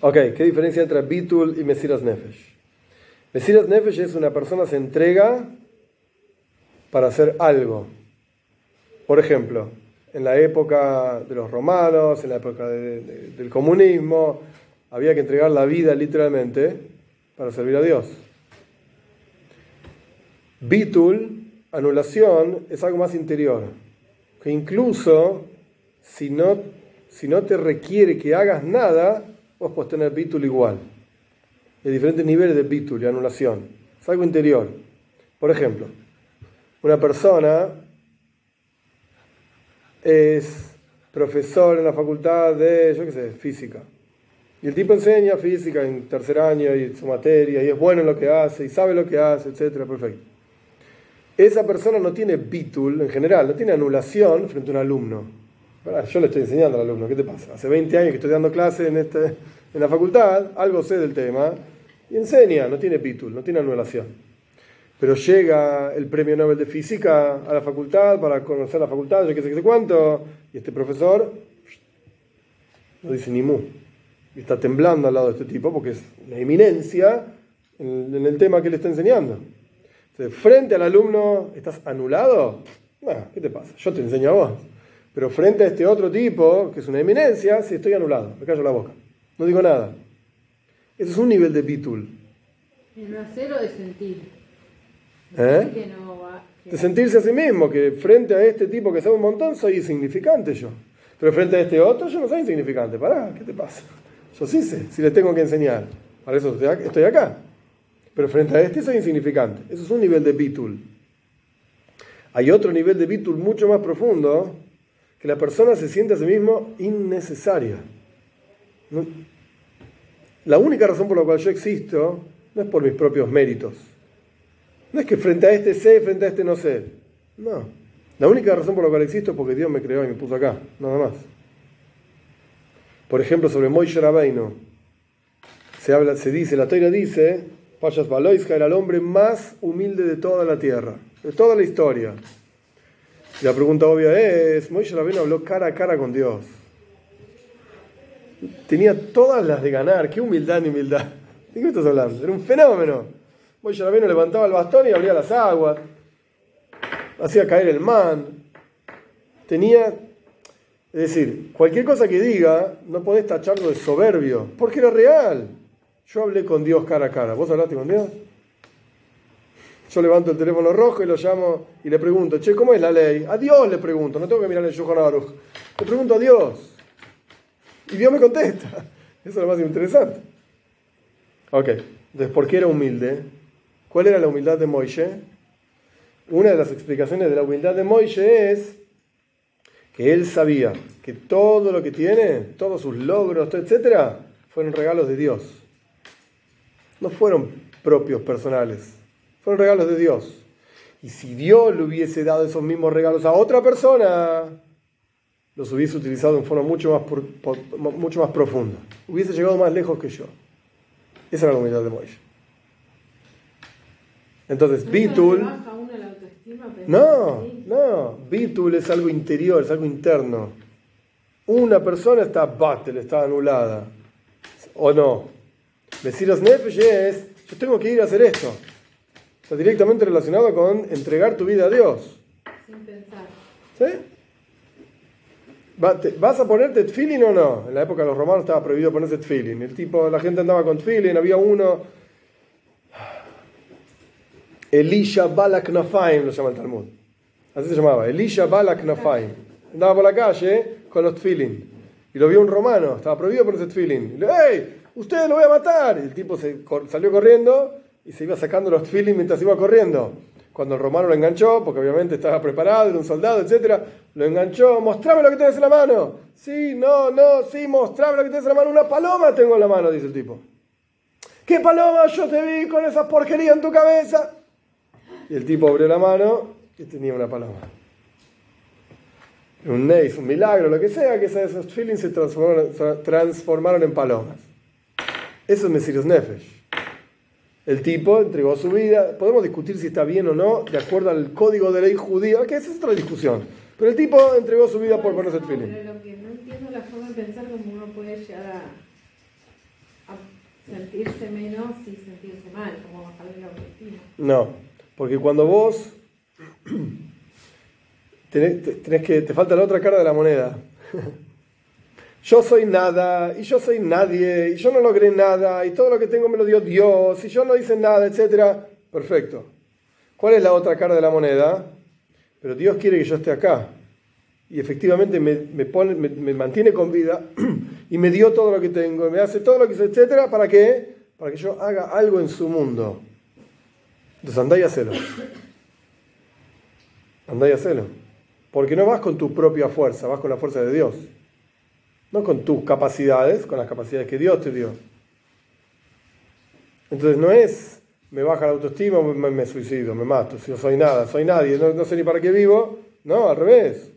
Ok, ¿qué diferencia entre Bitul y Mesiras Nefesh? Mesiras Nefesh es una persona se entrega para hacer algo. Por ejemplo, en la época de los romanos, en la época del comunismo, había que entregar la vida literalmente para servir a Dios. Bitul, anulación, es algo más interior, que incluso si no, si no te requiere que hagas nada, vos podés tener bitul igual. Hay diferentes niveles de bitul y anulación. Es algo interior. Por ejemplo, una persona es profesor en la facultad de, yo qué sé, física. Y el tipo enseña física en tercer año y su materia, y es bueno en lo que hace, y sabe lo que hace, etcétera, perfecto. Esa persona no tiene bitul en general, no tiene anulación frente a un alumno. Yo le estoy enseñando al alumno, ¿qué te pasa? Hace 20 años que estoy dando clases en, este, en la facultad, algo sé del tema, y enseña, no tiene bitul, no tiene anulación. Pero llega el premio Nobel de Física a la facultad para conocer la facultad, yo qué sé qué sé cuánto, y este profesor no dice ni mu. Y está temblando al lado de este tipo porque es una eminencia en, en el tema que le está enseñando frente al alumno, ¿estás anulado? ¿qué te pasa? Yo te enseño a vos. Pero frente a este otro tipo, que es una eminencia, sí estoy anulado. Me callo la boca. No digo nada. Eso es un nivel de bitul. ¿De hacer o de sentir? ¿Eh? De sentirse a sí mismo, que frente a este tipo que sabe un montón, soy insignificante yo. Pero frente a este otro, yo no soy insignificante. Pará, ¿qué te pasa? Yo sí sé, si le tengo que enseñar. Para eso estoy acá pero frente a este soy insignificante. Eso es un nivel de bitul. Hay otro nivel de bitul mucho más profundo, que la persona se siente a sí mismo innecesaria. La única razón por la cual yo existo no es por mis propios méritos. No es que frente a este sé, frente a este no sé. No. La única razón por la cual existo es porque Dios me creó y me puso acá, nada más. Por ejemplo, sobre Moishe Rabbeinu, se, habla, se dice, la Toira dice Payas Baloisca era el hombre más humilde de toda la tierra, de toda la historia. La pregunta obvia es, Moisés Rabbeinu habló cara a cara con Dios. Tenía todas las de ganar, qué humildad ni humildad. ¿De qué estás hablando? Era un fenómeno. Moisés Rabbeinu levantaba el bastón y abría las aguas, hacía caer el man. Tenía, es decir, cualquier cosa que diga, no podés tacharlo de soberbio, porque era real. Yo hablé con Dios cara a cara. ¿Vos hablaste con Dios? Yo levanto el teléfono rojo y lo llamo y le pregunto, che, ¿cómo es la ley? A Dios le pregunto, no tengo que mirar el Yuhan Baruch. Le pregunto a Dios. Y Dios me contesta. Eso es lo más interesante. Ok, entonces, ¿por qué era humilde? ¿Cuál era la humildad de Moisés? Una de las explicaciones de la humildad de Moisés es que él sabía que todo lo que tiene, todos sus logros, etcétera, fueron regalos de Dios no fueron propios personales, fueron regalos de Dios. Y si Dios le hubiese dado esos mismos regalos a otra persona, los hubiese utilizado en forma mucho más, mucho más profunda. Hubiese llegado más lejos que yo. Esa era la humildad de Moisés. Entonces, Bitul. No, no, Bitul es algo interior, es algo interno. Una persona está batel, está anulada. ¿O no? Mesiras Nefesh es, yo tengo que ir a hacer esto. Está directamente relacionado con entregar tu vida a Dios. Sin pensar. ¿Sí? ¿Vas a ponerte tefilin o no? En la época de los romanos estaba prohibido ponerse tefilin. El tipo, la gente andaba con tefilin, había uno. Elisha Balak Nafaim lo llama el Talmud. Así se llamaba, Elisha Balak Nafaim. Andaba por la calle con los tefilin. Y lo vio un romano, estaba prohibido ponerse tefilin. ¡Ey! usted lo voy a matar. Y el tipo se, salió corriendo y se iba sacando los feelings mientras iba corriendo. Cuando el romano lo enganchó, porque obviamente estaba preparado, era un soldado, etc., lo enganchó, mostrame lo que tienes en la mano. Sí, no, no, sí, mostrame lo que tienes en la mano. Una paloma tengo en la mano, dice el tipo. ¿Qué paloma? Yo te vi con esa porquería en tu cabeza. Y el tipo abrió la mano y tenía una paloma. Un neis, un milagro, lo que sea, que esos feelings se transformaron, transformaron en palomas. Eso es Mesirus Nefesh. El tipo entregó su vida. Podemos discutir si está bien o no, de acuerdo al código de ley judía, que esa es otra discusión. Pero el tipo entregó su vida por ponerse el Pero lo que no entiendo la forma de pensar como uno puede llegar sentirse menos y sentirse mal, como bajarle la autoestima. No, porque cuando vos tenés, tenés que, te falta la otra cara de la moneda. Yo soy nada, y yo soy nadie, y yo no logré nada, y todo lo que tengo me lo dio Dios, y yo no hice nada, etc. Perfecto. ¿Cuál es la otra cara de la moneda? Pero Dios quiere que yo esté acá. Y efectivamente me, mantiene con vida y me dio todo lo que tengo, y me hace todo lo que hice, etc. ¿Para qué? Para que yo haga algo en su mundo. Entonces andá y hacelo. Andá y hacelo. Porque no vas con tu propia fuerza, vas con la fuerza de Dios. No con tus capacidades, con las capacidades que Dios te dio. Entonces no es, me baja la autoestima, me, suicido, me mato, si no soy nada, soy nadie, no, sé ni para qué vivo. No, al revés.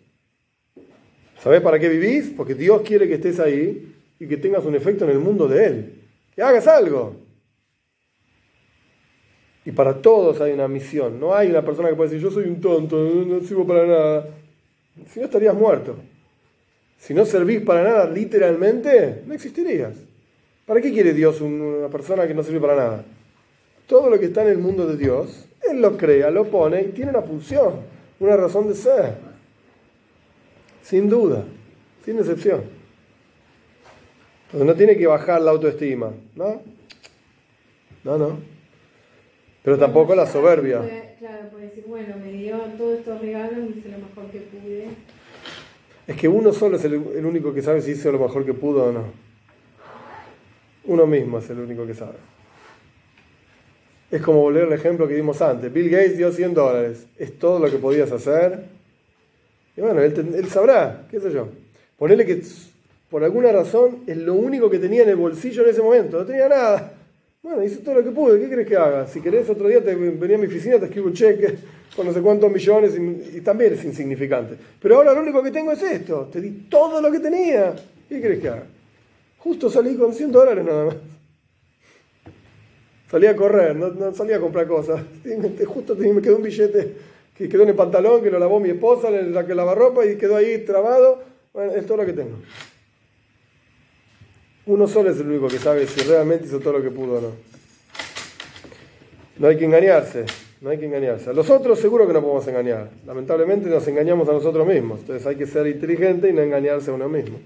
¿Sabes para qué vivís? Porque Dios quiere que estés ahí y que tengas un efecto en el mundo de Él. Que hagas algo. Y para todos hay una misión. No hay una persona que puede decir, yo soy un tonto, no sirvo para nada. Si no estarías muerto. Si no servís para nada literalmente, no existirías. ¿Para qué quiere Dios una persona que no sirve para nada? Todo lo que está en el mundo de Dios, Él lo crea, lo pone y tiene una función, una razón de ser. Sin duda, sin excepción. Entonces no tiene que bajar la autoestima, ¿no? No, no. Pero tampoco la soberbia. Claro, puede decir, bueno, me dio todos estos regalos, hice lo mejor que pude. Es que uno solo es el, único que sabe si hizo lo mejor que pudo o no. Uno mismo es el único que sabe. Es como volver al ejemplo que dimos antes. Bill Gates dio 100 dólares. ¿Es todo lo que podías hacer? Y bueno, él, él sabrá, qué sé yo. Ponerle que por alguna razón es lo único que tenía en el bolsillo en ese momento. No tenía nada. Bueno, hice todo lo que pude. ¿Qué crees que haga? Si querés, otro día te venía a mi oficina, te escribo un cheque con no sé cuántos millones y, también es insignificante. Pero ahora lo único que tengo es esto. Te di todo lo que tenía. ¿Qué crees que haga? Justo salí con 100 dólares nada más. Salí a correr, no, no salí a comprar cosas. Justo me quedó un billete que quedó en el pantalón, que lo lavó mi esposa, le saqué lavarropa y quedó ahí trabado. Bueno, es todo lo que tengo. Uno solo es el único que sabe si realmente hizo todo lo que pudo o no. No hay que engañarse, no hay que engañarse. A los otros seguro que no podemos engañar. Lamentablemente nos engañamos a nosotros mismos. Entonces hay que ser inteligente y no engañarse a uno mismo.